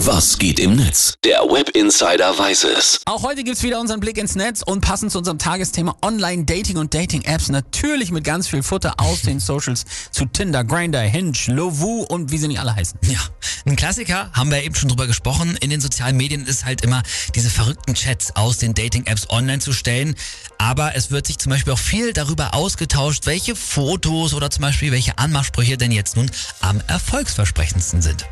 Was geht im Netz? Der Web Insider weiß es. Auch heute gibt's wieder unseren Blick ins Netz und passend zu unserem Tagesthema Online-Dating und Dating-Apps natürlich mit ganz viel Futter aus den Socials zu Tinder, Grindr, Hinge, Lovoo und wie sie nicht alle heißen. Ja, ein Klassiker, haben wir eben schon drüber gesprochen. In den sozialen Medien ist halt immer diese verrückten Chats aus den Dating-Apps online zu stellen. Aber es wird sich zum Beispiel auch viel darüber ausgetauscht, welche Fotos oder zum Beispiel welche Anmachsprüche denn jetzt nun am erfolgsversprechendsten sind.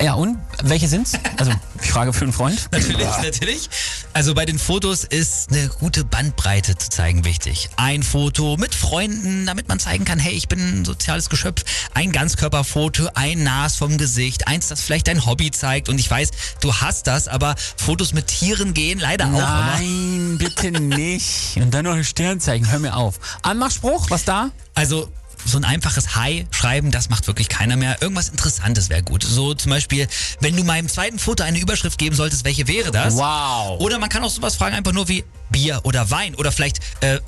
Ja, und welche sind's? Also, ich frage für einen Freund. Natürlich, natürlich. Also bei den Fotos ist eine gute Bandbreite zu zeigen wichtig. Ein Foto mit Freunden, damit man zeigen kann, hey, ich bin ein soziales Geschöpf. Ein Ganzkörperfoto, ein Nas vom Gesicht, eins, das vielleicht dein Hobby zeigt. Und ich weiß, du hast das, aber Fotos mit Tieren gehen leider auch immer. Nein, bitte nicht. Und dann noch ein Sternzeichen, hör mir auf. Anmachspruch, was da? Also so ein einfaches Hi schreiben, das macht wirklich keiner mehr. Irgendwas Interessantes wäre gut. So zum Beispiel, wenn du meinem zweiten Foto eine Überschrift geben solltest, welche wäre das? Wow. Oder man kann auch sowas fragen, einfach nur wie Bier oder Wein oder vielleicht äh,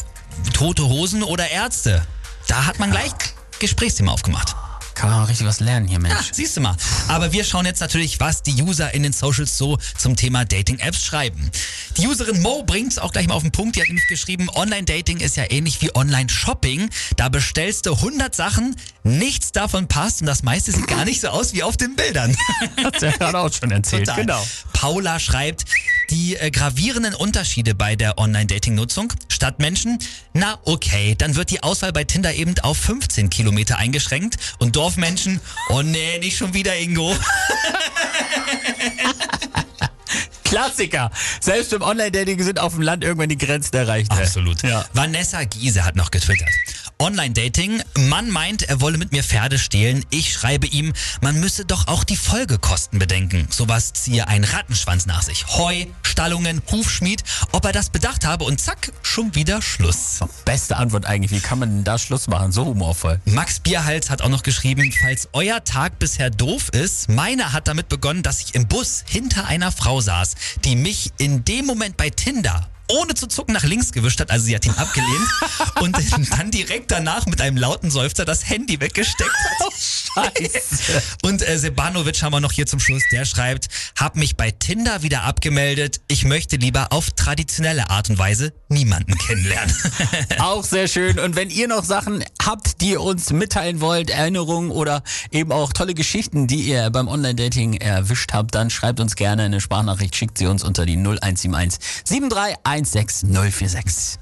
tote Hosen oder Ärzte. Da hat man gleich Gesprächsthema aufgemacht. Kann man auch richtig was lernen hier, Mensch. Ja, siehst du mal. Aber wir schauen jetzt natürlich, was die User in den Socials so zum Thema Dating-Apps schreiben. Die Userin Mo bringt es auch gleich mal auf den Punkt. Die hat nämlich geschrieben, Online-Dating ist ja ähnlich wie Online-Shopping. Da bestellst du 100 Sachen, nichts davon passt und das meiste sieht gar nicht so aus wie auf den Bildern. Hat er gerade auch schon erzählt. Total. Genau. Paula schreibt, die äh, gravierenden Unterschiede bei der Online-Dating-Nutzung. Stadtmenschen, na okay, dann wird die Auswahl bei Tinder eben auf 15 Kilometer eingeschränkt. Und Dorfmenschen, oh nee, nicht schon wieder Ingo. Klassiker. Selbst im Online-Dating sind auf dem Land irgendwann die Grenzen erreicht. Absolut. Ja. Vanessa Giese hat noch getwittert. Online-Dating. Mann meint, er wolle mit mir Pferde stehlen. Ich schreibe ihm, man müsse doch auch die Folgekosten bedenken. Sowas ziehe ein Rattenschwanz nach sich. Heu, Stallungen, Hufschmied. Ob er das bedacht habe und zack, schon wieder Schluss. Beste Antwort eigentlich. Wie kann man denn da Schluss machen? So humorvoll. Max Bierhals hat auch noch geschrieben, falls euer Tag bisher doof ist, meiner hat damit begonnen, dass ich im Bus hinter einer Frau saß, die mich in dem Moment bei Tinder ohne zu zucken nach links gewischt hat, also sie hat ihn abgelehnt und dann direkt danach mit einem lauten Seufzer das Handy weggesteckt hat. Scheiße. Und äh, Sebanovic haben wir noch hier zum Schluss, der schreibt, hab mich bei Tinder wieder abgemeldet, ich möchte lieber auf traditionelle Art und Weise niemanden kennenlernen. Auch sehr schön. Und wenn ihr noch Sachen habt, die ihr uns mitteilen wollt, Erinnerungen oder eben auch tolle Geschichten, die ihr beim Online-Dating erwischt habt, dann schreibt uns gerne eine Sprachnachricht, schickt sie uns unter die 0171 73 16046.